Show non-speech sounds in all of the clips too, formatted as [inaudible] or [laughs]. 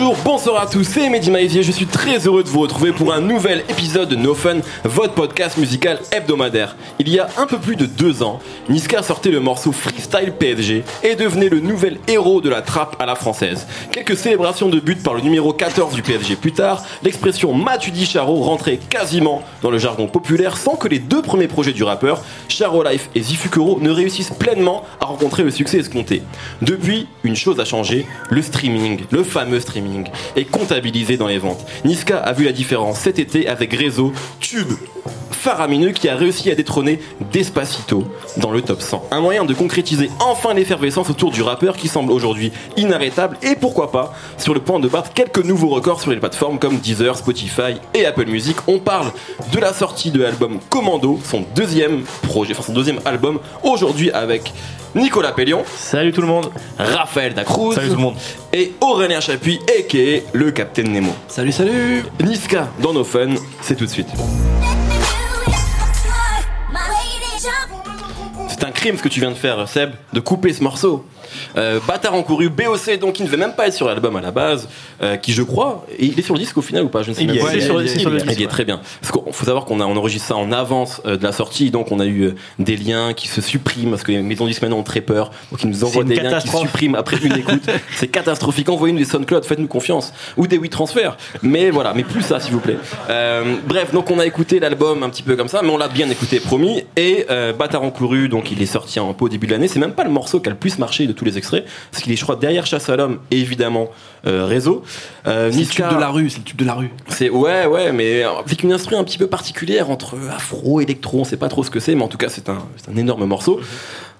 Bonjour, bonsoir à tous, c'est Mehdi Maizier, je suis très heureux de vous retrouver pour un nouvel épisode de No Fun, votre podcast musical hebdomadaire. Il y a un peu plus de deux ans, Niska sortait le morceau Freestyle PSG et devenait le nouvel héros de la trappe à la française. Quelques célébrations de but par le numéro 14 du PSG plus tard, l'expression Matudi Charo rentrait quasiment dans le jargon populaire sans que les deux premiers projets du rappeur, Charo Life et Zifukuro, ne réussissent pleinement à rencontrer le succès escompté. Depuis, une chose a changé, le streaming, le fameux streaming, est comptabilisé dans les ventes. Niska a vu la différence cet été avec Réseau, Tube, faramineux qui a réussi à détrôner Despacito dans le top 100. Un moyen de concrétiser enfin l'effervescence autour du rappeur qui semble aujourd'hui inarrêtable et pourquoi pas sur le point de battre quelques nouveaux records sur les plateformes comme Deezer, Spotify et Apple Music. On parle de la sortie de l'album Commando, son deuxième projet, enfin son deuxième album, aujourd'hui avec Nicolas Pellion. Salut tout le monde. Raphaël Dacruz. Salut tout le monde. Et Aurélien Chapuis, a.k.a. le Capitaine Nemo. Salut, salut Niska dans nos fun, c'est tout de suite. Crime ce que tu viens de faire, Seb, de couper ce morceau. Euh, Bâtard encouru, BOC, donc qui ne devait même pas être sur l'album à la base, euh, qui je crois, et il est sur le disque au final ou pas Je ne sais Il même pas. il est sur le- il est sur le Il disque, y est très bien. Parce qu'il faut savoir qu'on a on enregistre ça en avance euh, de la sortie, donc on a eu euh, des liens qui se suppriment parce que les maisons disques maintenant ont très peur, donc ils nous envoient des liens qui se suppriment après une écoute. [laughs] C'est catastrophique. Envoyez-nous des SoundCloud, faites-nous confiance, ou des WeTransfer. Mais voilà, mais plus ça s'il vous plaît. Euh, bref, donc on a écouté l'album un petit peu comme ça, mais on l'a bien écouté, promis. Et euh, Bâtard encouru, donc il est sorti un peu au début de l'année. C'est même pas le morceau qui a le plus marché de tous les extraits, parce qu'il est, je crois, derrière Chasse à l'homme et évidemment euh, Réseau. Euh, C'est le Niska- tube de la rue, c'est le tube de la rue. c'est ouais ouais mais avec une instru un petit peu particulière entre afro électro on sait pas trop ce que c'est mais en tout cas c'est un, c'est un énorme morceau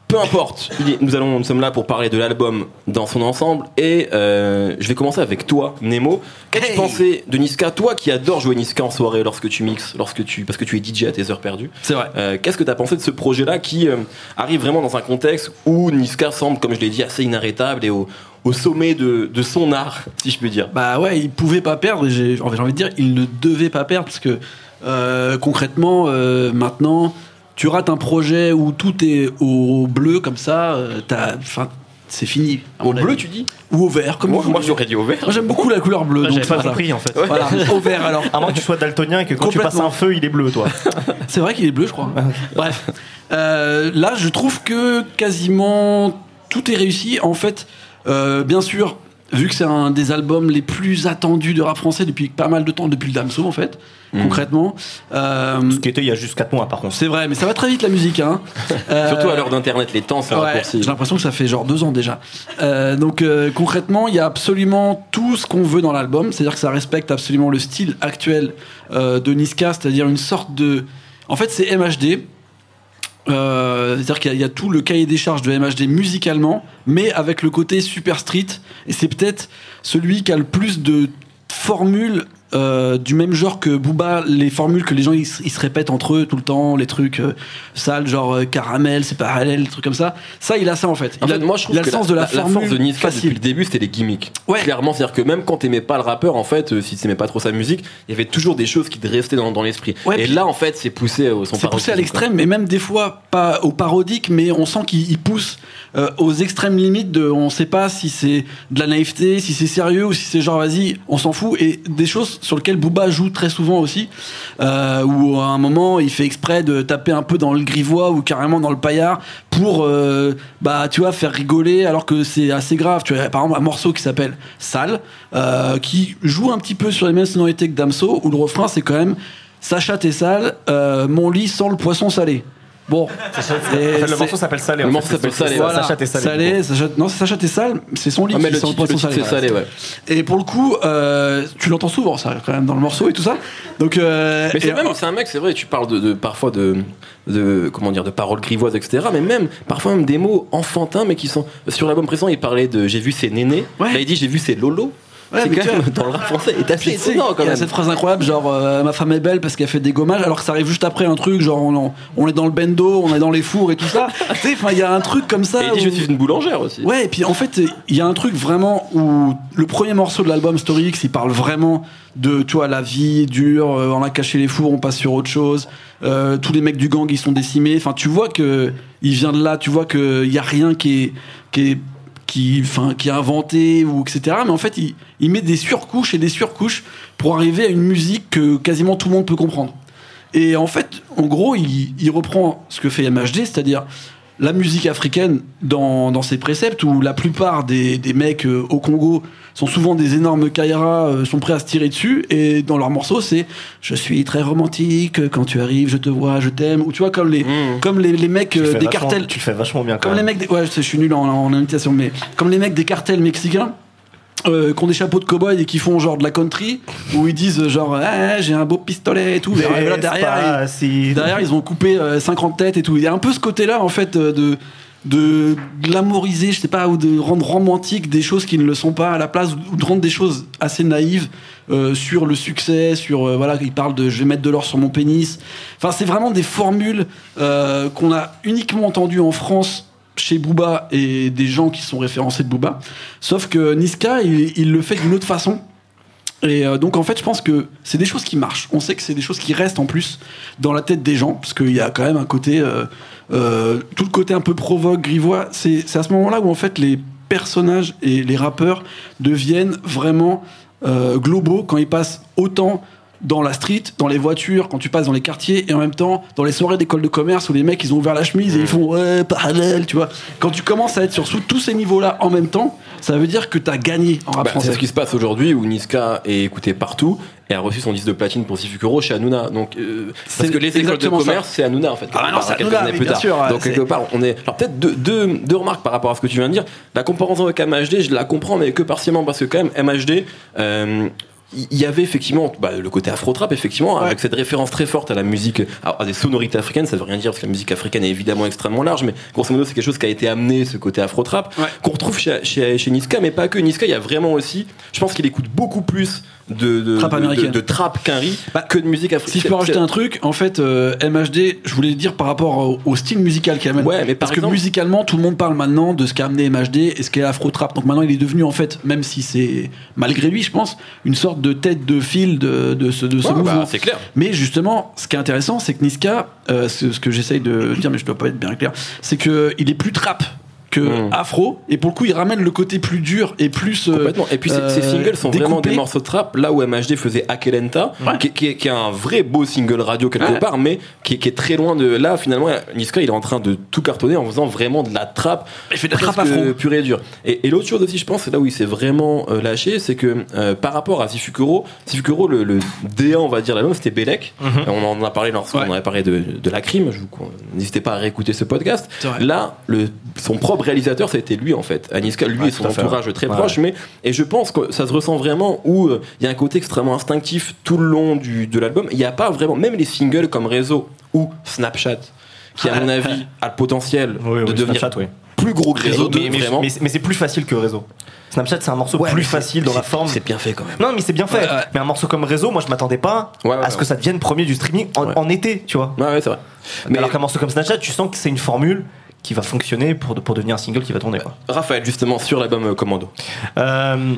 peu importe. Nous allons nous sommes là pour parler de l'album dans son ensemble et euh, je vais commencer avec toi Nemo. Qu'as-tu Hey. pensé de Niska? Toi qui adores jouer Niska en soirée lorsque tu mixes lorsque tu parce que tu es DJ à tes heures perdues. C'est vrai. euh, Qu'est-ce que tu as pensé de ce projet-là qui euh, arrive vraiment dans un contexte où Niska semble, comme je l'ai dit, assez inarrêtable et au, au sommet de, de son art, si je peux dire? Bah ouais, il pouvait pas perdre, j'ai envie de dire, il ne devait pas perdre, parce que euh, concrètement, euh, maintenant, tu rates un projet où tout est au bleu comme ça, euh, t'as- enfin, c'est fini. Au bleu, tu dis Ou au vert, comme Moi, moi j'aurais dit au vert. Moi, j'aime beaucoup la couleur bleue. Moi, donc J'avais pas voilà. compris en fait. Voilà, [laughs] au vert alors. À moins que tu sois daltonien et que quand tu passes un feu, il est bleu, toi. [laughs] C'est vrai qu'il est bleu, je crois. Bref. Euh, là, je trouve que quasiment tout est réussi. En fait, euh, bien sûr, vu que c'est un des albums les plus attendus de rap français depuis pas mal de temps, depuis le Damso, en fait, Mhm. concrètement. Euh, Ce qui était il y a juste 4 mois par contre. c'est vrai, mais ça va très vite la musique. Hein. [laughs] Euh, Surtout à l'heure d'internet, les temps sont Ouais, j'ai l'impression que ça fait genre deux ans déjà. Euh, donc euh, concrètement, il y a absolument tout ce qu'on veut dans l'album, c'est-à-dire que ça respecte absolument le style actuel euh, de Niska, c'est-à-dire une sorte de... En fait, c'est MHD. Euh, c'est-à-dire qu'il y, a- il y a tout le cahier des charges de MHD musicalement, mais avec le côté super street. Et c'est peut-être celui qui a le plus de formules euh, du même genre que Booba, les formules que les gens ils, se- ils se répètent entre eux tout le temps, les trucs euh, sales, genre euh, caramel, c'est parallèle, des trucs comme ça. Ça, il a ça en fait. En Il fait, a, moi je trouve il a que le sens de la, formule force de Niska depuis le début c'était les gimmicks. Ouais. Clairement, c'est-à-dire que même quand t'aimais pas le rappeur, en fait, si t'aimais pas trop sa musique, il y avait toujours des choses qui te restaient dans, dans l'esprit. Ouais, et là, en fait, c'est poussé au son C'est poussé à l'extrême, mais même des fois pas au parodique, mais on sent qu'il il pousse euh, aux extrêmes limites de, on sait pas si c'est de la naïveté, si c'est sérieux ou si c'est genre vas-y, on s'en fout. Et des choses sur lesquelles Booba joue très souvent aussi, euh, où à un moment il fait exprès de taper un peu dans le grivois ou carrément dans le paillard pour, euh, bah tu vois, faire rigoler alors que c'est assez grave. Tu vois, par exemple un morceau qui s'appelle Sale, euh, qui joue un petit peu sur les mêmes sonorités que Damso, où le refrain c'est quand même Sacha t'es sale, mon lit sent le poisson salé. Bon, le morceau s'appelle Salé. Le morceau s'appelle Salé, Voilà. ouais. Sacha t'es salé. Sacha- non, c'est Sacha t'es sale, c'est son lit Ah, mais qui le titre, le titre, salé. c'est salé, ouais. Et pour le coup, euh, tu l'entends souvent ça quand même dans le morceau et tout ça. Donc, euh, Mais c'est même, c'est un mec, c'est vrai, tu parles de, de- parfois de, de, comment dire, de paroles grivoises, etc. Mais même, parfois même des mots enfantins, mais qui sont, sur l'album précédent, il parlait de, j'ai vu ses nénés. Ouais. Là, il dit, j'ai vu ses lolo. Ouais, c'est quand tu même, vois- dans le rap français, est assez étonnant quand il y a cette phrase incroyable, genre euh, ma femme est belle parce qu'elle fait des gommages, alors que ça arrive juste après un truc, genre on, on est dans le bendo, on est dans les fours et tout ça. [laughs] tu sais, enfin, il y a un truc comme ça. Et il dit, je suis une boulangère aussi. Ouais, et puis en fait, il y a un truc vraiment où le premier morceau de l'album Story X, il parle vraiment de, tu vois, la vie dure, euh, on a caché les fours, on passe sur autre chose. Euh, tous les mecs du gang, ils sont décimés. Enfin, tu vois que il vient de là, tu vois qu'il y a rien qui est, qui est qui, a inventé ou etc. Mais en fait, il, il met des surcouches et des surcouches pour arriver à une musique que quasiment tout le monde peut comprendre. Et en fait, en gros, il, il reprend ce que fait MHD, c'est-à-dire la musique africaine dans, dans ses préceptes, où la plupart des, des mecs euh, au Congo sont souvent des énormes kairas, euh, sont prêts à se tirer dessus, et dans leurs morceaux, c'est je suis très romantique, quand tu arrives, je te vois, je t'aime, ou tu vois, comme les, Mmh. comme les, les mecs euh, des cartels. Tu le fais vachement bien quand Comme les mecs, des- ouais, je sais, je suis nul en, en imitation, mais comme les mecs des cartels mexicains. Euh, qui ont des chapeaux de cow-boy et qui font genre de la country où ils disent genre Ah, j'ai un beau pistolet et tout mais là, derrière ils- si... Derrière, ils ont coupé euh, 50 têtes et tout. Il y a un peu ce côté-là, en fait, euh, de de glamouriser, je sais pas, ou de rendre romantique des choses qui ne le sont pas à la place, ou de rendre des choses assez naïves euh, sur le succès, sur euh, voilà, il parle de je vais mettre de l'or sur mon pénis. Enfin, c'est vraiment des formules euh, qu'on a uniquement entendues en France chez Booba et des gens qui sont référencés de Booba. Sauf que Niska, il, le fait d'une autre façon. Et euh, donc en fait, je pense que c'est des choses qui marchent. On sait que c'est des choses qui restent en plus dans la tête des gens, parce qu'il y a quand même un côté, euh, euh, tout le côté un peu provoque, grivois. C'est c'est à ce moment-là où en fait les personnages et les rappeurs deviennent vraiment globaux quand ils passent autant dans la street, dans les voitures, quand tu passes dans les quartiers, et en même temps dans les soirées d'école de commerce où les mecs ils ont ouvert la chemise et ils font ouais parallèle, tu vois. Quand tu commences à être sur tous ces niveaux-là en même temps, ça veut dire que t'as gagné en rap Bah, c'est français. ce qui se passe aujourd'hui où Niska est écouté partout et a reçu son disque de platine pour Sifukuro chez Hanouna. Donc, euh, parce C'est que les écoles de commerce, c'est Hanouna en fait. Ah non, c'est Hanouna, mais plus bien tard. sûr, Donc c'est- quelque part, on est. Alors peut-être deux, deux, deux remarques par rapport à ce que tu viens de dire. La comparaison avec MHD, je la comprends, mais que partiellement parce que quand même MHD. euh, il y avait effectivement bah, le côté afro-trap, effectivement, Ouais. avec cette référence très forte à la musique, à, des sonorités africaines. Ça veut rien dire parce que la musique africaine est évidemment extrêmement large, mais grosso modo, c'est quelque chose qui a été amené, ce côté afro-trap, Ouais. qu'on retrouve chez, chez, chez Niska, mais pas que. Niska, il y a vraiment aussi, je pense qu'il écoute beaucoup plus de, de, Trap américaine. de, de trap qu'un riz Bah, que de musique africaine. Si je peux rajouter un truc, en fait, euh, MHD, je voulais dire par rapport au, au style musical qu'il amène. Ouais, mais par Parce exemple- que musicalement, tout le monde parle maintenant de ce qu'a amené MHD et ce qu'est Afro Trap. Donc maintenant, il est devenu, en fait, même si c'est malgré lui, je pense, une sorte de tête de fil de, de ce, de ce Ouais, bah, mouvement. c'est clair. Mais justement, ce qui est intéressant, c'est que Niska, euh, ce, ce que j'essaye de dire, mais je dois pas être bien clair, c'est que il est plus trap que Mm. afro, et pour le coup, il ramène le côté plus dur et plus. euh, Complètement. Et puis ces- ces euh, singles sont vraiment des morceaux de trap, là où MHD faisait Akelenta, Ouais. qui, qui est, qui est un vrai beau single radio quelque Ouais. part, mais qui, est- qui est très loin de. Là, finalement, Niska, il est en train de tout cartonner en faisant vraiment de la trap. Il fait de la trappe presque afro. pure et dure. Et, et l'autre chose aussi, je pense, c'est là où il s'est vraiment euh, lâché, c'est que euh, par rapport à Sifukuro, Sifukuro, le, le D1, on va dire, l'album, c'était Belek. Mhm. On en a parlé lorsqu'on Ouais. avait parlé de, de la crime. N'hésitez pas à réécouter ce podcast. Là, le, son propre réalisateur, ça a été lui en fait. Aniska, lui Ouais, et son fait, entourage ouais. très proche, mais et je pense que ça se ressent vraiment où euh, il y a un côté extrêmement instinctif tout le long du, de l'album. Il n'y a pas vraiment, même les singles comme Réseau ou Snapchat, qui à mon avis a le potentiel Oui, de devenir Snapchat, oui. plus gros que Réseau 2, mais, mais- vraiment. mais- mais c'est plus facile que Réseau. Snapchat, c'est un morceau Ouais, plus facile dans la forme. C'est bien fait quand même. Non, mais c'est bien fait. Ouais, ouais. Mais un morceau comme Réseau, moi, je m'attendais pas à ce que ça devienne premier du streaming en, en été, tu vois. Ouais, ouais, c'est vrai. Mais Alors qu'un morceau comme Snapchat, tu sens que c'est une formule qui va fonctionner pour, pour devenir un single qui va tourner. Quoi. Raphaël, justement, sur l'album euh, Commando. Euh,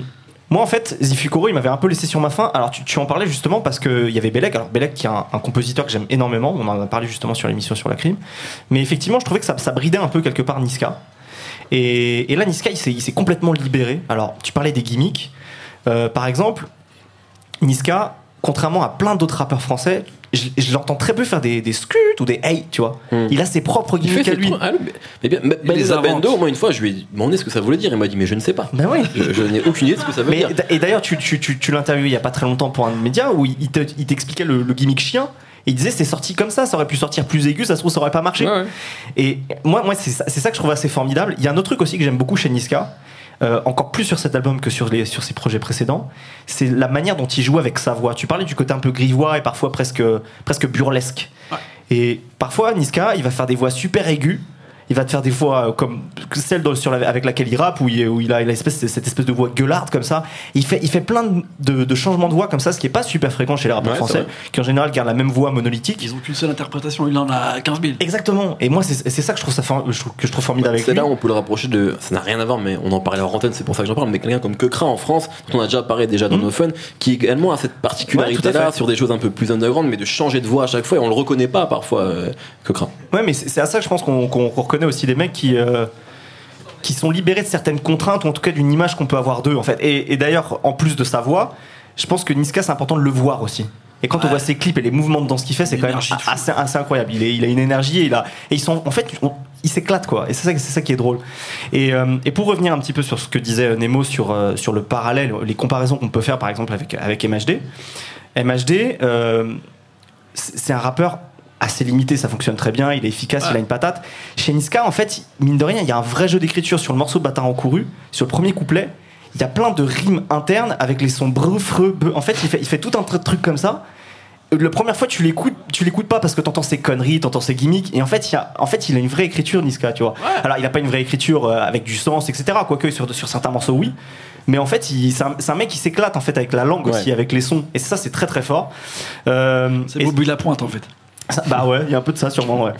moi, en fait, Zifukuro, il m'avait un peu laissé sur ma faim. Alors, tu, tu en parlais justement parce qu'il y avait Belek. Alors, Belek, qui est un, un compositeur que j'aime énormément. On en a parlé justement sur l'émission sur la crime. Mais effectivement, je trouvais que ça, ça bridait un peu quelque part Niska. Et, et là, Niska, il s'est il s'est complètement libéré. Alors, tu parlais des gimmicks. Euh, par exemple, Niska, contrairement à plein d'autres rappeurs français, je, je l'entends très peu faire des, des scuts ou des hey, tu vois. Hmm. Il a ses propres gimmicks à lui. ah, mais- mais bien, mais- Il les. Bendo, moi une fois, je lui ai demandé ce que ça voulait dire. Il m'a dit, mais je ne sais pas. Ben oui. Je, je n'ai aucune idée de ce que ça veut Mais, dire. et d'ailleurs, tu, tu, tu, tu l'as interviewé il y a pas très longtemps pour un média où il te- il t'expliquait le, le gimmick chien. Et il disait c'est sorti comme ça, ça aurait pu sortir plus aigu, ça se trouve ça aurait pas marché. Ouais, ouais. Et moi, moi c'est ça, c'est ça que je trouve assez formidable. Il y a un autre truc aussi que j'aime beaucoup chez Niska, euh, encore plus sur cet album que sur, les, sur ses projets précédents, c'est la manière dont il joue avec sa voix. Tu parlais du côté un peu grivois et parfois presque, presque burlesque. Et parfois, Niska, il va faire des voix super aiguës. Il va te faire des voix euh, comme celle dans- sur la- avec laquelle il rappe, où il, où il a cette espèce de voix gueularde comme ça. Il fait, il fait plein de, de changements de voix comme ça, ce qui est pas super fréquent chez les rappeurs Ouais, français, qui en général gardent la même voix monolithique. Ils ont qu'une seule interprétation, il en a 15 000. Exactement. Et moi, c'est c'est ça que je trouve, ça, que je trouve formidable avec C'est lui. là où on peut le rapprocher de. Ça n'a rien à voir, mais on en parlait en antenne, c'est pour ça que j'en parle. Mais quelqu'un comme Kekra en France, dont on a déjà parlé déjà dans Mhm. nos fun, qui également a cette particularité-là sur des choses un peu plus underground, mais de changer de voix à chaque fois et on le reconnaît pas parfois, euh, Kekra. Ouais, mais c'est à ça que je pense qu'on reconnaît aussi des mecs qui. euh, qui sont libérés de certaines contraintes ou en tout cas d'une image qu'on peut avoir d'eux en fait. Et, et d'ailleurs, en plus de sa voix, je pense que Niska c'est important de le voir aussi. Et quand on voit ses clips et les mouvements dans ce qu'il fait, c'est quand même de assez, assez incroyable. Il, est- il a une énergie et, il a, et ils sont, en fait, on- ils s'éclatent quoi. Et c'est ça, c'est ça qui est drôle. Et, euh, et pour revenir un petit peu sur ce que disait Nemo sur, euh, sur le parallèle, les comparaisons qu'on peut faire par exemple avec, avec MHD. MHD, euh, c'est un rappeur assez limité, ça fonctionne très bien, il est efficace, il a une patate. Chez Niska, en fait, mine de rien, il y a un vrai jeu d'écriture sur le morceau Bâtard en couru, sur le premier couplet. Il y a plein de rimes internes avec les sons breu, freux, beu. En fait, il fait, il fait tout un tr- truc comme ça. La première fois, tu l'écoutes, tu l'écoutes pas parce que t'entends ses conneries, t'entends ses gimmicks. Et en fait, il y a, en fait, il a une vraie écriture, Niska, tu vois. Alors, il a pas une vraie écriture euh, avec du sens, etc. Quoique sur, sur certains morceaux, oui. Mais en fait, il- c'est un, mec qui s'éclate en fait avec la langue aussi, avec les sons. Et ça, c'est très très fort. Euh, C'est et- Bobby Lapointe en fait. Ça- bah ouais, il y a un peu de ça sûrement, ouais.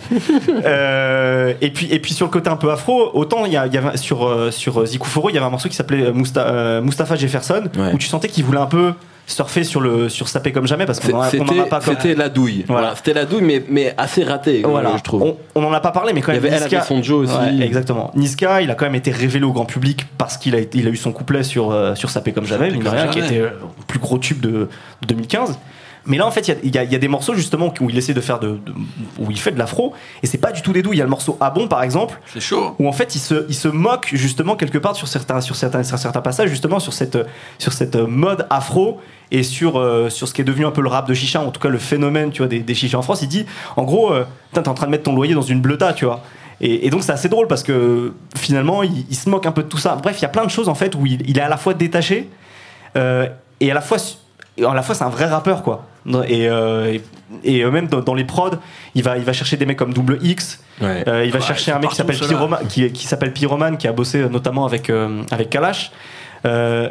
Euh, et puis et puis sur le côté un peu afro, autant il y, a- il y avait sur euh, sur Zikuforo, il y avait un morceau qui s'appelait euh, Musta- euh, Mustafa Jefferson Ouais. où tu sentais qu'il voulait un peu surfer sur le sur sapé comme jamais parce qu'on en, a- en pas comme- c'était la douille. Voilà. Voilà, c'était la douille, mais, mais assez ratée, voilà, je trouve. On, on en a pas parlé, mais quand Il y même. avait Elle Niska- avait son Joe aussi. Ouais, exactement. Niska, il a quand même été révélé au grand public parce qu'il a, été- il a eu son couplet sur, euh, sur Sapé comme jamais, comme rien, qui jamais. était euh, le plus gros tube de, de 2015. Mais là, en fait, il y a- y, y des morceaux justement où il essaie de faire de, de- où il fait de l'afro, et c'est pas du tout des doux. Il y a le morceau Ah bon, par exemple, chaud. où en fait il se, il se moque justement quelque part sur certains, sur certains, sur certains passages, justement sur cette, sur cette mode afro et sur, euh, sur ce qui est devenu un peu le rap de chicha, en tout cas le phénomène tu vois, des, des chichas en France. Il dit en gros, euh, t'es en train de mettre ton loyer dans une bleuta, tu vois. Et, et donc c'est assez drôle parce que finalement il, il se moque un peu de tout ça. Bref, il y a plein de choses en fait où il, il est à la fois détaché euh, et à la fois à la fois c'est un vrai rappeur quoi. Et, euh, et, et, même dans, dans les prods, il va, il va chercher des mecs comme Double X, Ouais. euh, il va Ouais, chercher un mec qui s'appelle. Pyroman, qui, qui s'appelle Pyroman, qui a bossé euh, notamment avec euh, avec Kalash. Euh,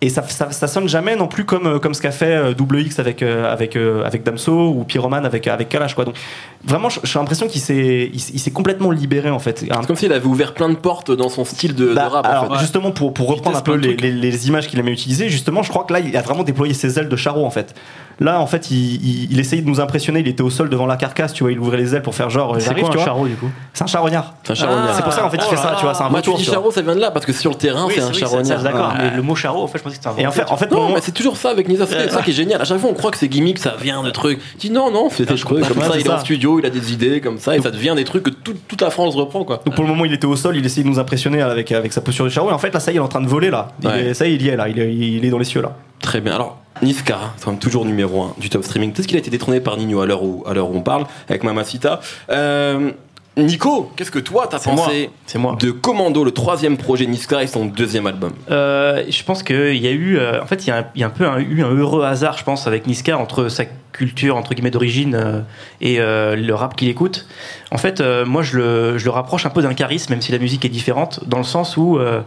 et ça, ça, ça sonne jamais non plus comme, comme ce qu'a fait Double X avec, avec, avec Damso ou Pyroman avec, avec Kalash. Quoi. Donc, vraiment, j'ai l'impression qu'il s'est, il, s'est complètement libéré en fait. C'est comme s'il avait ouvert plein de portes dans son style de, de bah, rap. alors, en fait. justement, pour, pour reprendre un peu les images qu'il aimait utiliser, justement, je crois que là, il a vraiment déployé ses ailes de charreau en fait. Là, en fait, il, il, il essayait de nous impressionner. Il était au sol devant la carcasse, tu vois, il ouvrait les ailes pour faire genre, C'est j'arrive, quoi tu un vois. charreau du coup? C'est un charognard. C'est un charognard. c'est pour ça en fait il oh fait ça, tu vois, c'est un Moi, tu dis charreau, ça vient de là parce que sur le terrain, Oui, c'est c'est- un charognard. d'accord, Ouais. mais le mot charreau, en fait, je pensais que c'était un Et en fait, en fait, Non, pour mais c'est toujours ça avec Nisa, c'est ça qui est génial. À chaque fois, on croit que c'est gimmick, ça vient de trucs. Tu dis non, non, c'est des trucs comme ça. c'est Il est en studio, il a des idées comme ça, et ça devient des trucs que tout- toute la France reprend, quoi. Donc pour le moment, il était au sol, il essayait de nous impressionner avec, avec sa posture de charreau. Et en fait, là, ça y est, il est en train de voler là. Il Ouais. est- ça y est, il y est là. Il est dans les cieux là. Très bien. Alors, Niska, quand toujours numéro 1 du top streaming. Peut-être qu'il a été détrôné par Nino à l'heure où, où on parle, avec Mamacita. Euh, Nico, qu'est-ce que toi t'as C'est moi. pensé C'est moi. de Commando, le troisième projet Niska et son deuxième album? Euh, je pense qu'il y a eu, euh, en fait, il y a, un- il y a un peu un- eu un heureux hasard, je pense, avec Niska entre sa culture entre guillemets d'origine euh, et euh, le rap qu'il écoute. En fait, euh, moi, je le, je le rapproche un peu d'un charisme, même si la musique est différente, dans le sens où, euh,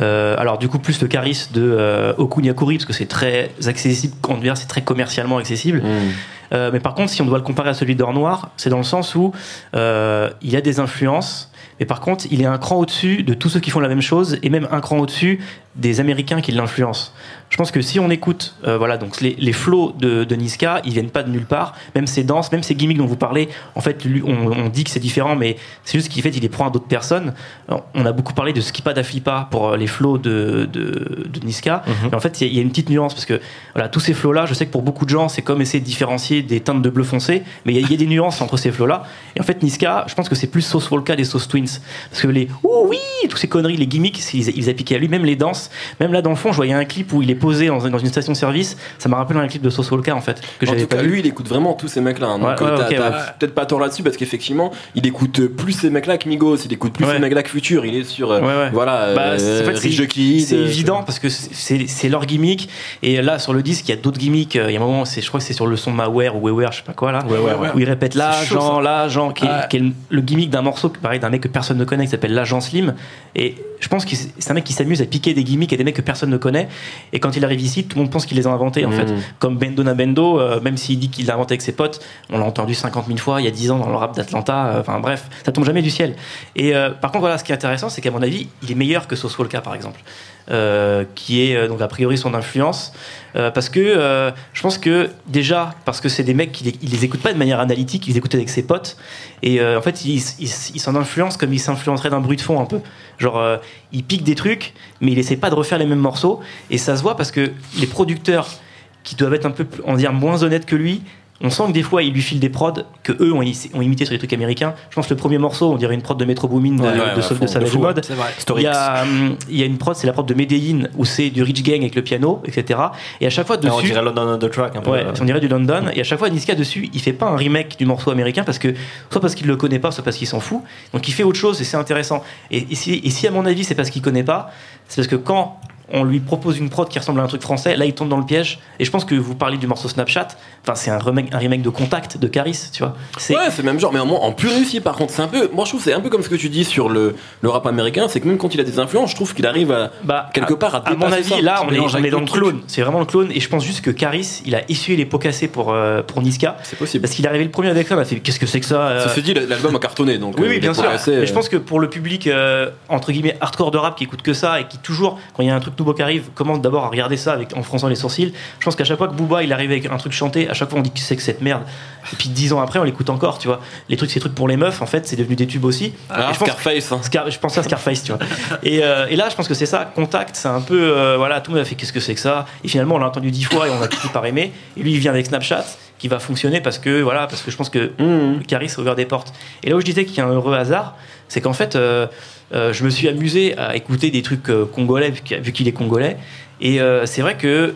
euh, alors du coup, plus le charisme de euh, Okunyakuri, parce que c'est très accessible, quand on dit c'est très commercialement accessible. Euh, mais par contre, si on doit le comparer à celui d'Or Noir, c'est dans le sens où euh, il y a des influences, mais par contre, il est un cran au-dessus de tous ceux qui font la même chose, et même un cran au-dessus des Américains qui l'influencent. Je pense que si on écoute, euh, voilà, donc les, les flows de, de Niska, ils viennent pas de nulle part. Même ses danses, même ses gimmicks dont vous parlez, en fait, lui, on, on dit que c'est différent, mais c'est juste qu'il fait, il les prend à d'autres personnes. Alors, on a beaucoup parlé de Skipa da Flipa pour euh, les flows de, de, de Niska. Mais en fait, il y a- il y, a une petite nuance parce que voilà, tous ces flows-là, je sais que pour beaucoup de gens, c'est comme essayer de différencier des teintes de bleu foncé, mais il y, a- il y a des nuances entre ces flows-là. Et en fait, Niska, je pense que c'est plus Sauce Volca des Sauce Twins. Parce que les ouh oui, toutes ces conneries, les gimmicks, ils, ils appliquaient à lui, même les danses. Même là, dans le fond, je voyais un clip où il est posé dans, dans une station-service. Ça m'a rappelé un clip de Volca, en fait, que En tout pas cas, vu. lui, il écoute vraiment tous ces mecs-là. hein. Donc, Ouais, euh, ouais, ouais. peut-être pas tort là-dessus parce qu'effectivement, il écoute plus ces mecs-là que Migos, il écoute plus ces mecs-là que Future. Il est sur, euh, voilà, Bah, euh, c'est- en fait, euh, évident parce que c'est leur gimmick. Et là, sur le disque, il y a d'autres gimmicks. Il y a un moment, c'est- je crois que c'est sur le son Maware ou Weware, je sais pas quoi là, où il répète C'est chaud, l'agent, l'agent, qui, est- le gimmick d'un morceau, pareil, d'un mec que personne ne connaît, qui s'appelle l'agent Slim. Et je pense que c'est un mec qui s'amuse à piquer des gimmicks et des mecs que personne ne connaît. Et quand il arrive ici, tout le monde pense qu'il les a inventés en Mhm. fait. Comme Bendo na Bendo, euh, même s'il dit qu'il l'a inventé avec ses potes, on l'a entendu 50 000 fois il y a 10 ans dans le rap d'Atlanta. euh, Enfin bref, ça tombe jamais du ciel. Et euh, par contre, voilà, ce qui est intéressant, c'est qu'à mon avis, il est meilleur que Sauce Walka par exemple. Euh, qui est donc a priori son influence Euh, parce que euh, je pense que déjà parce que c'est des mecs qui les, ils les écoutent pas de manière analytique ils les écoutent avec ses potes et en fait ils s'en influencent comme ils s'influenceraient d'un bruit de fond un peu genre euh, ils piquent des trucs mais il essaie pas de refaire les mêmes morceaux. Et ça se voit parce que les producteurs qui doivent être un peu on dire moins honnêtes que lui on sent que des fois il lui file des prods que eux ont, ont imité sur des trucs américains je pense que le premier morceau on dirait une prod de Metro Boomin de, Ouais, de, ouais, de, de Savage Mode C'est vrai. il y, a, hum, il y a une prod, c'est la prod de Medellin où c'est du Rich Gang avec le piano, etc. Et à chaque fois Ah, on dessus, dirait London on the Track un peu. ouais, on dirait du London. Et à chaque fois Niska dessus, il fait pas un remake du morceau américain parce que soit parce qu'il le connaît pas, soit parce qu'il s'en fout. Donc il fait autre chose et c'est intéressant. Et, et si, et si à mon avis c'est parce qu'il connaît pas, c'est parce que quand on lui propose une prod qui ressemble à un truc français, là il tombe dans le piège. Et je pense que vous parlez du morceau Snapchat, enfin c'est un remake, un remake de Contact de Caris, tu vois. C'est Ouais, c'est le même genre, mais en, en plus réussi par contre. C'est un peu, moi je trouve que c'est un peu comme ce que tu dis sur le, le rap américain, c'est que même quand il a des influences, je trouve qu'il arrive à Bah, quelque part à À mon avis, ça. là, on est, on est dans le clone. C'est vraiment le clone. Et je pense juste que Caris, il a essuyé les pots cassés pour, euh, pour Niska. c'est possible. Parce qu'il est arrivé le premier avec ça, on a fait qu'est-ce que c'est que ça euh, Ceci dit, l'album a cartonné donc. Oui, euh, oui, il bien sûr. Mais je pense que pour le public, euh, entre guillemets, hardcore de rap qui écoute que ça et qui toujours, quand il y a un truc qui arrive, commence d'abord à regarder ça avec, en fronçant les sourcils, je pense qu'à chaque fois que Booba il arrive avec un truc chanté, à chaque fois on dit que c'est que cette merde? Et puis dix ans après, on l'écoute encore, tu vois. Les trucs, ces trucs pour les meufs, en fait, c'est devenu des tubes aussi. Ah, Et je pense Scarface. hein. Scar- je pense à Scarface, tu vois. Et, euh, et là, je pense que c'est ça, Contact, c'est un peu, euh, voilà, tout le monde a fait qu'est-ce que c'est que ça? Et finalement, on l'a entendu dix fois et on a fini par aimer. Et lui, il vient avec Snapchat, qui va fonctionner parce que, voilà, parce que je pense que Mmh. le Caris a ouvert des portes. Et là où je disais qu'il y a un heureux hasard, c'est qu'en fait, euh, euh, je me suis amusé à écouter des trucs euh, congolais, vu qu'il- est congolais. Et euh, c'est vrai que,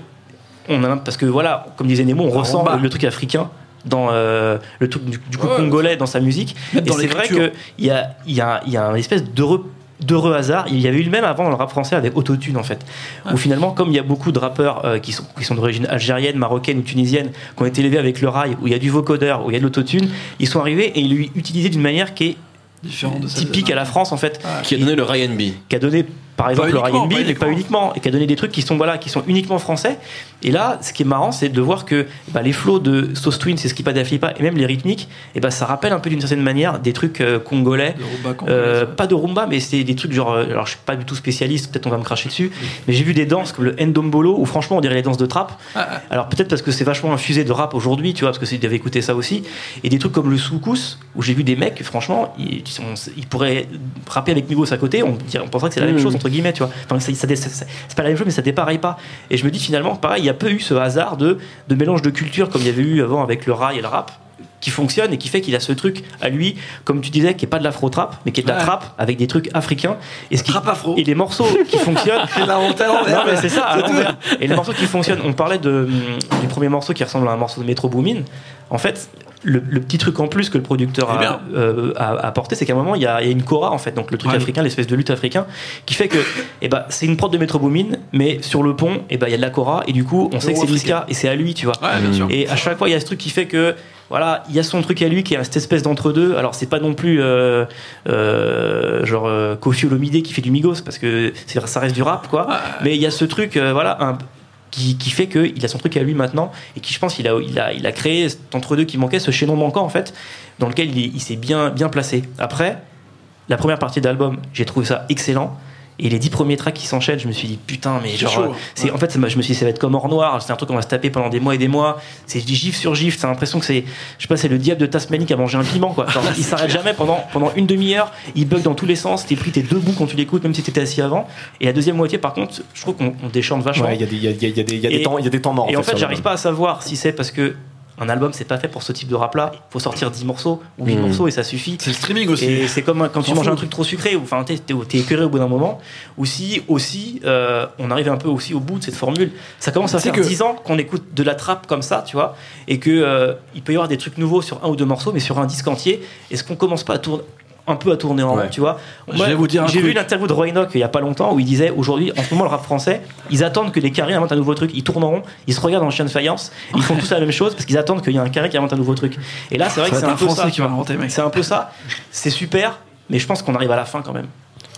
on a, parce que voilà, comme disait Nemo, on ressent rumba. le, le truc africain dans euh, le truc du, du coup Ouais. congolais dans sa musique. Et c'est vrai qu'il y a, il y, a, il y a un espèce d'heureux d'heureux hasard. Il y avait eu le même avant dans le rap français avec Autotune en fait. Où finalement, comme il y a beaucoup de rappeurs euh, qui sont, qui sont d'origine algérienne, marocaine ou tunisienne, qui ont été élevés avec le rail, où il y a du vocodeur, où il y a de l'autotune, ils sont arrivés et ils l'ont utilisé d'une manière qui est de typique à la France en fait, Qui a donné le Ryan B. qui a donné par exemple le R&B, pas mais pas uniquement, et qui a donné des trucs qui sont voilà, qui sont uniquement français. Et là, ce qui est marrant, c'est de voir que bah, les flows de Sauce Twin, c'est ce qui pas d'Aflipa, et même les rythmiques, et bah, ça rappelle un peu d'une certaine manière des trucs euh, congolais. de rumba Euh, pas de rumba, mais c'est des trucs genre. euh, Alors, je suis pas du tout spécialiste, peut-être on va me cracher dessus, mais j'ai vu des danses comme le Ndombolo, où franchement on dirait les danses de trap. Ah, ah. Alors, peut-être parce que c'est vachement infusé de rap aujourd'hui, tu vois, parce que c'est devait écouter ça aussi. Et des trucs comme le soukous, où j'ai vu des mecs, franchement, ils, ils sont- ils pourraient rapper avec Migos à côté, on, on penserait que c'est la même chose, entre guillemets, tu vois. Enfin, ça, ça- ça- ça- c'est pas la même chose, mais ça dépareille pas. Et je me dis finalement, pareil, il y a peu eu ce hasard de, de mélange de culture comme il y avait eu avant avec le rail et le rap qui fonctionne et qui fait qu'il a ce truc à lui, comme tu disais, qui est pas de l'afro-trap, mais qui est de la Ouais. trap avec des trucs africains. Et, ce qui, Trap afro. et les morceaux qui fonctionnent, [laughs] l'envers. non mais c'est ça. Et les morceaux qui fonctionnent, on parlait de, du premier morceau qui ressemble à un morceau de Metro Boomin. En fait, le, le petit truc en plus que le producteur Eh a, euh, a- apporté, c'est qu'à un moment, il y, a, il y a une kora, en fait, donc le truc Ouais. africain, l'espèce de lutte africain, qui fait que [laughs] eh ben, c'est une prod de Metro Boomin, mais sur le pont, eh ben, il y a de la kora, et du coup, on sait que c'est Niska, et c'est à lui, tu vois. Ouais, bien sûr. Et à chaque fois, il y a ce truc qui fait que, voilà, il y a son truc à lui qui est cette espèce d'entre-deux. Alors, c'est pas non plus euh, euh, genre euh, Kofi Olomide qui fait du Migos, parce que ça reste du rap, quoi. Mais il y a ce truc, voilà, un- qui, qui fait qu'il a son truc à lui maintenant, et qui, je pense, il a, il a, il a créé cet entre-deux qui manquait, ce chaînon manquant, en fait, dans lequel il s'est bien, bien placé. Après, la première partie de l'album, j'ai trouvé ça excellent. Et les dix premiers tracks qui s'enchaînent, je me suis dit putain, mais genre, euh, c'est en fait, ça je me suis dit ça va être comme or noir. C'est un truc qu'on va se taper pendant des mois et des mois. C'est gif sur gif. T'as l'impression que c'est, je sais pas, c'est le diable de Tasmanie qui a mangé un piment quoi. Genre, [laughs] il s'arrête jamais pendant pendant une demi-heure. Il bug dans tous les sens. T'es pris, t'es debout quand tu l'écoutes, même si t'étais assis avant. Et la deuxième moitié, par contre, je trouve qu'on on déchante vachement. Ouais, il y a des- il y a- y a- des- il y a des temps- il y a des temps morts. Et en fait, j'arrive pas à savoir si c'est parce que un album c'est pas fait pour ce type de rap là. Il faut sortir 10 morceaux ou 8 Mm. morceaux et ça suffit. C'est le streaming aussi. Et c'est comme quand tu manges un truc trop sucré, ou enfin t'es écœuré au bout d'un moment. Ou si aussi, euh, on arrive un peu aussi au bout de cette formule. Ça commence à faire que- 10 ans qu'on écoute de la trappe comme ça, tu vois, et que euh, il peut y avoir des trucs nouveaux sur un ou deux morceaux, mais sur un disque entier, est-ce qu'on commence pas à tourner un peu à tourner en rond, Ouais. tu vois Je vais vous dire un J'ai vu l'interview de Roy Enoch il y a pas longtemps où il disait aujourd'hui, en ce moment, le rap français, ils attendent que les carrés inventent un nouveau truc, ils tournent en rond, ils se regardent en chien de faïence, ils font tous la même chose parce qu'ils attendent qu'il y ait un carré qui invente un nouveau truc. Et là, c'est vrai Ça que c'est un un peu Français ça. qui tu va vois. inventer, mec. C'est un peu ça. C'est super, mais je pense qu'on arrive à la fin quand même.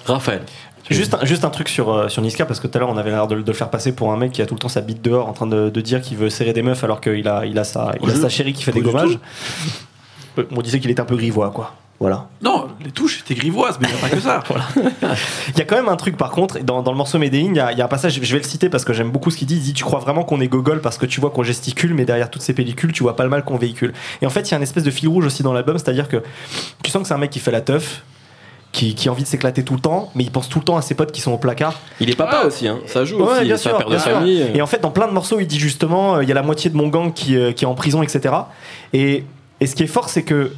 Raphaël. Juste un, juste un truc sur, euh, sur Niska, parce que tout à l'heure on avait l'air de, de le faire passer pour un mec qui a tout le temps sa bite dehors en train de, de dire qu'il veut serrer des meufs alors qu'il a, il a, sa, il a sa chérie qui fait des Pas gommages. On disait qu'il était un peu grivois, quoi. Voilà. Non, les touches étaient grivoises, mais il n'y a pas que ça. [laughs] Il y a quand même un truc par contre, dans, dans le morceau Medellin, il y, a, il y a un passage, je vais le citer parce que j'aime beaucoup ce qu'il dit. Il dit Tu crois vraiment qu'on est gogol parce que tu vois qu'on gesticule, mais derrière toutes ces pellicules, tu vois pas le mal qu'on véhicule. Et en fait, il y a une espèce de fil rouge aussi dans l'album, c'est-à-dire que tu sens que c'est un mec qui fait la teuf. Qui, qui a envie de s'éclater tout le temps, mais il pense tout le temps à ses potes qui sont au placard. Il est papa aussi, hein. ça joue Ouais, aussi, bien c'est un sûr, père de bien sûr. famille. Et en fait, dans plein de morceaux, il dit justement, euh, il y a la moitié de mon gang qui, euh, qui est en prison, etc. Et, et ce qui est fort, c'est que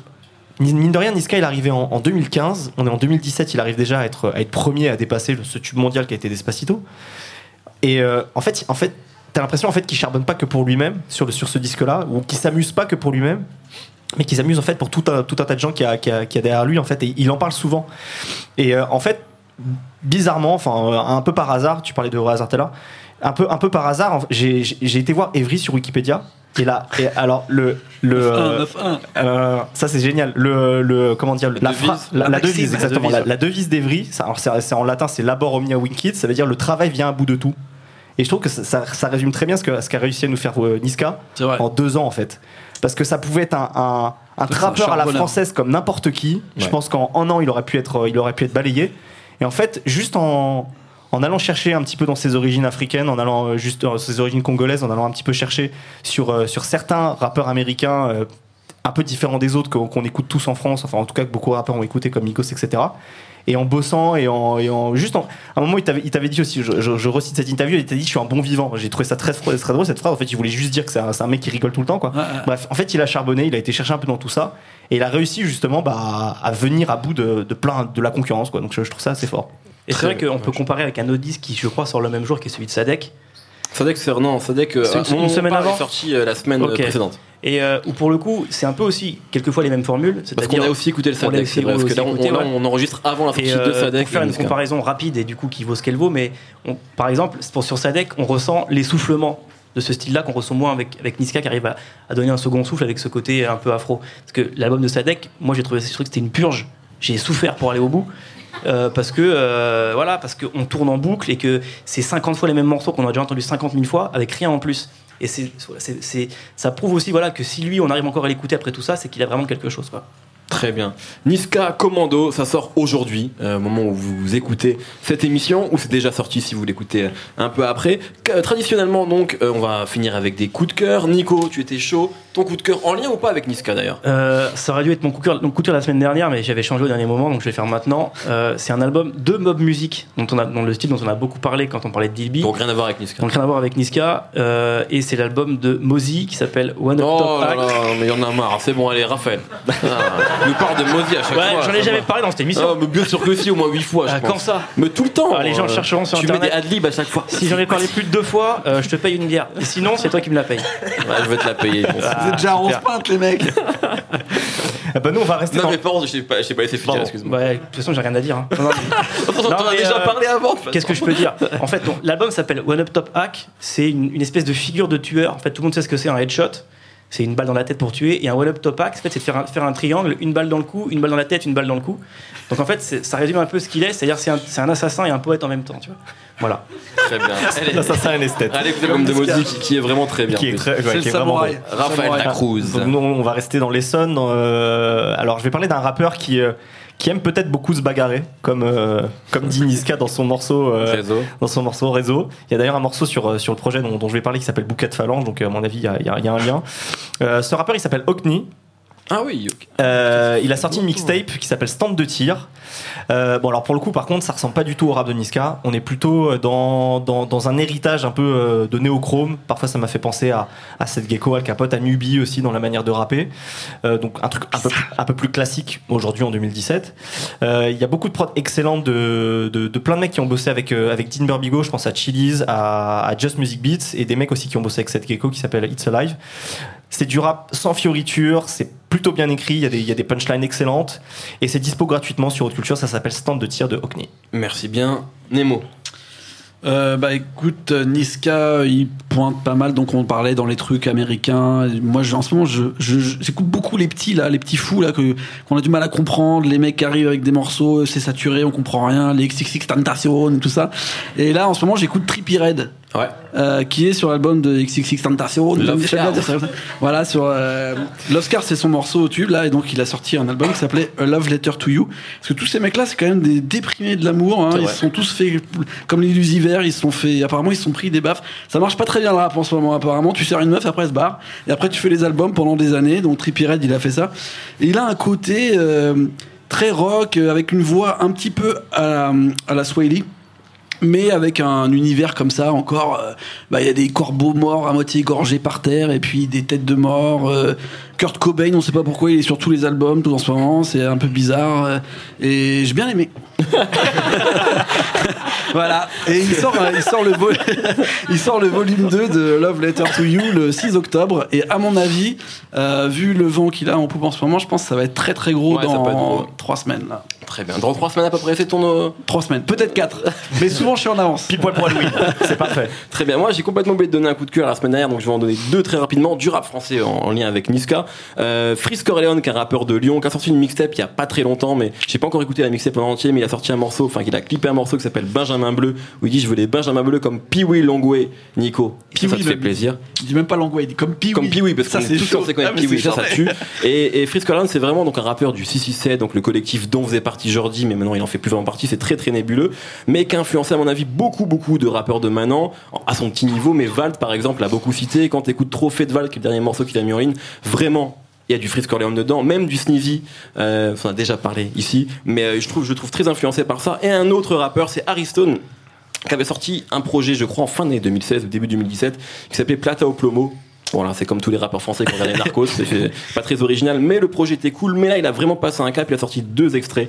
mine de rien, Niska, il est arrivé en, en 2015. On est en 2017, il arrive déjà à être, premier à dépasser ce tube mondial qui a été Despacito. Et euh, en fait, en fait, t'as l'impression en fait qu'il charbonne pas que pour lui-même sur, sur ce disque-là, ou qu'il s'amuse pas que pour lui-même, mais qu'il s'amuse en fait pour tout un, tout un tas de gens qui a, qui, a, derrière lui en fait. Et il en parle souvent. Et euh, en fait, bizarrement, enfin euh, un peu par hasard, tu parlais de hasard tout à l'heure, un peu, un peu par hasard, j'ai été voir Evry sur Wikipédia. Et là, et alors le le euh, 9-1. euh, ça c'est génial. Le, le comment dire la, devise. phra- la, la La devise exactement devise. la, la devise d'Evry. ça- alors C'est c'est en latin, c'est labor omnia vincit. Ça veut dire le travail vient à bout de tout. Et je trouve que ça, ça- ça résume très bien ce que ce qu'a réussi à nous faire euh, Niska en deux ans en fait. Parce que ça pouvait être un, un, un C'est un trappeur à la française comme n'importe qui. Je pense qu'en un an il aurait pu être il aurait pu être balayé. Et en fait, juste en en allant chercher un petit peu dans ses origines africaines, en allant euh, juste dans ses origines congolaises, en allant un petit peu chercher sur, euh, sur certains rappeurs américains euh, un peu différents des autres qu'on écoute tous en France, enfin en tout cas que beaucoup de rappeurs ont écouté comme Migos, etc. Et en bossant et en, et en juste en, à un moment il t'avait il t'avait dit aussi, je, je, je recite cette interview, il t'a dit je suis un bon vivant. J'ai trouvé ça très, très drôle cette phrase. En fait, il voulait juste dire que c'est un, un mec qui rigole tout le temps, quoi. Ouais, ouais. Bref, en fait, il a charbonné, il a été chercher un peu dans tout ça, et il a réussi justement bah, à venir à bout de, de plein de la concurrence, quoi. Donc je, je trouve ça assez fort. Et c'est vrai qu'on peut comparer avec un autre disque qui, je crois, sort le même jour, qui est celui de Sadek. Sadek, c'est non, Sadek, euh, C'est une- une semaine avant est sorti euh, la semaine euh, précédente. Et euh, où pour le coup, c'est un peu aussi quelquefois les mêmes formules. Parce qu'on a aussi écouté le Sadek, c'est vrai, parce que là, on, écouté, là, ouais. on enregistre avant la sortie Et de euh, Sadek. pour faire une Niska. comparaison rapide et du coup qui vaut ce qu'elle vaut, mais on- par exemple, pour, sur Sadek, on ressent l'essoufflement de ce style-là qu'on ressent moins avec, avec Niska qui arrive à, à donner un second souffle avec ce côté un peu afro. Parce que l'album de Sadek, moi j'ai trouvé ce truc c'était une purge. J'ai souffert pour aller au bout. Euh, parce que euh, voilà parce qu'on tourne en boucle et que c'est 50 fois les mêmes morceaux qu'on a déjà entendu 50 000 fois avec rien en plus et c'est, ça prouve aussi voilà que si lui on arrive encore à l'écouter après tout ça c'est qu'il a vraiment quelque chose. Très bien. Niska Commando, ça sort aujourd'hui, euh, au moment où vous écoutez cette émission, ou c'est déjà sorti si vous l'écoutez euh, un peu après. Que- traditionnellement, donc, euh, on va finir avec des coups de cœur. Nico, tu étais chaud. Ton coup de cœur en lien ou pas avec Niska d'ailleurs? Euh, ça aurait dû être mon coup de cœur, mon coup de cœur la semaine dernière, mais j'avais changé au dernier moment, donc je vais le faire maintenant. Euh, c'est un album de Mob Music, dont, on a, dont le style dont on a beaucoup parlé quand on parlait de Dilby. Donc rien à voir avec Niska. Donc rien à voir avec Niska. euh, et c'est l'album de Mozi qui s'appelle One Up Oh Top là mais il y en a marre. C'est bon, allez, Raphaël. [laughs] Ah, nous parle de Mozi à chaque Ouais, fois. j'en ai jamais parlé dans cette émission. Ah, mais bien sûr que si, au moins 8 fois, je Ah, pense. quand ça Mais tout le temps. Ah, les gens euh, chercheront sur Tu Internet. mets des adlibs à chaque fois. Si j'en ai parlé [laughs] plus de deux fois, euh, je te paye une bière. Et sinon, c'est toi qui me la paye. Ouais, je vais te la payer. bon. Vous êtes déjà à 11 super. pintes, les mecs. [laughs] Ah bah nous on va rester Non, dans mais pardon, je t'ai pas, je t'ai pas laissé finir, excuse-moi. Ouais, de toute façon, j'ai rien à dire. hein. Non, [laughs] non, mais- On en a mais, déjà euh, parlé avant. Qu'est-ce que je peux dire? En fait, l'album s'appelle One Up Top Hack. C'est une, une espèce de figure de tueur. En fait, tout le monde sait ce que c'est un headshot. C'est une balle dans la tête pour tuer. Et un One Up Top Hack, en fait, c'est de faire un, triangle, une balle dans le cou, une balle dans la tête, une balle dans le cou. Donc en fait, ça résume un peu ce qu'il est. C'est-à-dire, c'est un, un assassin et un poète en même temps. Tu vois voilà. Très bien. Allez, l'assassin et l'esthète. allez écoutez l'album de Mozi qui, qui est vraiment très bien. Qui est très, ouais, qui est vraiment bon. Raphaël. Lacruz. Nous, on va rester dans l'Essonne. euh, alors, je vais parler d'un rappeur qui, euh, qui aime peut-être beaucoup se bagarrer, comme, euh, comme dit Niska dans son morceau. euh, Réseau. dans son morceau réseau. Il y a d'ailleurs un morceau sur, euh, sur le projet dont, dont je vais parler qui s'appelle Bouquet de Phalange, donc à mon avis, il y a, il y a- il y a un lien. Euh, ce rappeur, il s'appelle Hockney. Ah oui. Euh, il a sorti une mixtape qui s'appelle Stand de tir. Euh, bon alors pour le coup par contre ça ressemble pas du tout au rap de Niska. On est plutôt dans, dans, dans un héritage un peu euh, de néochrome. Parfois ça m'a fait penser à, à cette gecko Al Capote, à Nubi aussi dans la manière de rapper. Euh, donc un truc un peu, plus- un peu plus classique aujourd'hui en 2017. Euh, Il y a beaucoup de prods excellentes de, de, de plein de mecs qui ont bossé avec, euh, avec Dean Burbigo. Je pense à Chili's, à, à Just Music Beats et des mecs aussi qui ont bossé avec cette gecko qui s'appelle It's Alive. C'est du rap sans fioriture, c'est plutôt bien écrit, il y, a des- il y a des punchlines excellentes et c'est dispo gratuitement sur Haute Culture, ça s'appelle Stand de tir de Hockney. Merci bien. Nemo. Euh, bah écoute, euh, Niska, il pointe pas mal, donc on parlait dans les trucs américains. Moi, je- en ce moment, je, je- je- j'écoute beaucoup les petits là, les petits fous là, que qu'on a du mal à comprendre. Les mecs qui arrivent avec des morceaux, c'est saturé, on comprend rien. Les XXX Tentation, tout ça. Et là, en ce moment, j'écoute Trippie Red. Ouais. euh, qui est sur l'album de XXX ça. Voilà, sur euh, Love Scar, c'est son morceau au tube là, et donc il a sorti un album qui s'appelait A Love Letter to You. Parce que tous ces mecs là, c'est quand même des déprimés de l'amour. Hein. Ils se sont tous fait comme les Lucifer, ils se sont fait. Apparemment, ils se sont pris des baffes. Ça marche pas très bien le rap en ce moment. Apparemment, tu sers une meuf, après elle se barre, et après tu fais les albums pendant des années. Donc Trippie Red, il a fait ça. Et il a un côté euh, très rock, euh, avec une voix un petit peu à la, à la Swahili mais avec un univers comme ça encore euh, bah, il y a des corbeaux morts à moitié égorgés par terre et puis des têtes de mort euh, Kurt Cobain on sait pas pourquoi il est sur tous les albums tout en ce moment c'est un peu bizarre euh, et j'ai bien aimé [laughs] voilà et il sort euh, il sort le vol- [laughs] il sort le volume 2 de Love Letter to You le 6 octobre et à mon avis euh, vu le vent qu'il a en poupe en ce moment je pense que ça va être très très gros Ouais, dans gros. trois semaines là Très bien. Dans trois semaines à peu près, c'est ton. euh, trois semaines peut-être quatre mais souvent je suis en avance Pile poil pour Halloween. C'est parfait. Très bien. Moi, j'ai complètement oublié de donner un coup de cœur la semaine dernière, donc je vais en donner deux très rapidement. Du rap français en, en lien avec Niska. Euh, Freeze Corleone, qui est un rappeur de Lyon, qui a sorti une mixtape il y a pas très longtemps, mais j'ai pas encore écouté la mixtape en entier, mais il a sorti un morceau, enfin, il a clippé un morceau qui s'appelle Benjamin Bleu, où il dit Je veux des Benjamin Bleu comme Pee-Wee Longway. Nico, ça, ça te fait plaisir. Il dit même pas Langway, il dit comme Pee-wee. Comme Pee-Wee, parce Ça, qu'on c'est est tous censés connaître Ah, c'est ça, ça tue. Et, et c'est vraiment donc un rappeur du 667, donc le collectif dont faisait partie Jordi, mais maintenant il en fait plus vraiment partie, c'est très très nébuleux, mais qui a influencé à mon avis beaucoup beaucoup de rappeurs de maintenant, à son petit niveau, mais Valt par exemple l'a beaucoup cité, quand t'écoutes trop Fait de Valt, qui est le dernier morceau qu'il a mis en ligne, vraiment il y a du Freeze Corleone dedans, même du Sneezy, euh, on en a déjà parlé ici, mais euh, je trouve, trouve très influencé par ça. Et un autre rappeur, c'est Ariston, qui avait sorti un projet, je crois, en fin d'année 2016 ou début 2017, qui s'appelait Plata au Plomo. Voilà, c'est comme tous les rappeurs français qui ont regardé Narcos, c'est pas très original, mais le projet était cool. Mais là, il a vraiment passé un cap, il a sorti deux extraits.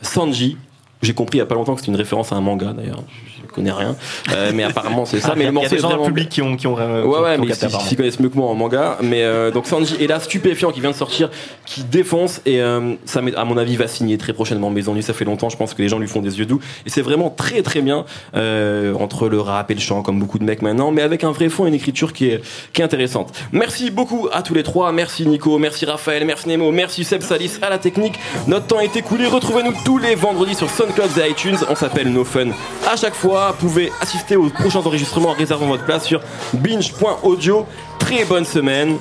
Sanji, j'ai compris il y a pas longtemps que c'était une référence à un manga d'ailleurs, je, connais rien, Euh, mais apparemment c'est ça. mais il y le a morceau des gens dans vraiment le public qui ont qui ont euh, Ouais, ouais, mais ils s'y connaissent mieux que moi en manga. Mais euh, donc Sanji est là, stupéfiant, qui vient de sortir, qui défonce. Et euh, ça, à mon avis, va signer très prochainement Maison Nue. Ça fait longtemps, je pense que les gens lui font des yeux doux. Et c'est vraiment très très bien euh, entre le rap et le chant, comme beaucoup de mecs maintenant, mais avec un vrai fond et une écriture qui est, qui est intéressante. Merci beaucoup à tous les trois. Merci Nico, merci Raphaël, merci Nemo, merci Seb Salis à la technique. Notre temps est écoulé. Retrouvez-nous tous les vendredis sur SoundCloud et iTunes. On s'appelle No Fun. À chaque fois, vous pouvez assister aux prochains enregistrements en réservant votre place sur binge.audio. Très bonne semaine.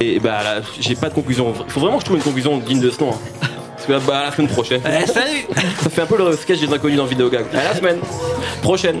Et bah là, j'ai pas de conclusion. Faut vraiment que je trouve une conclusion digne de ce nom. hein. Parce que là, bah, à la semaine prochaine. Eh, salut Ça fait un peu le sketch des inconnus dans Vidéogag. À la semaine prochaine.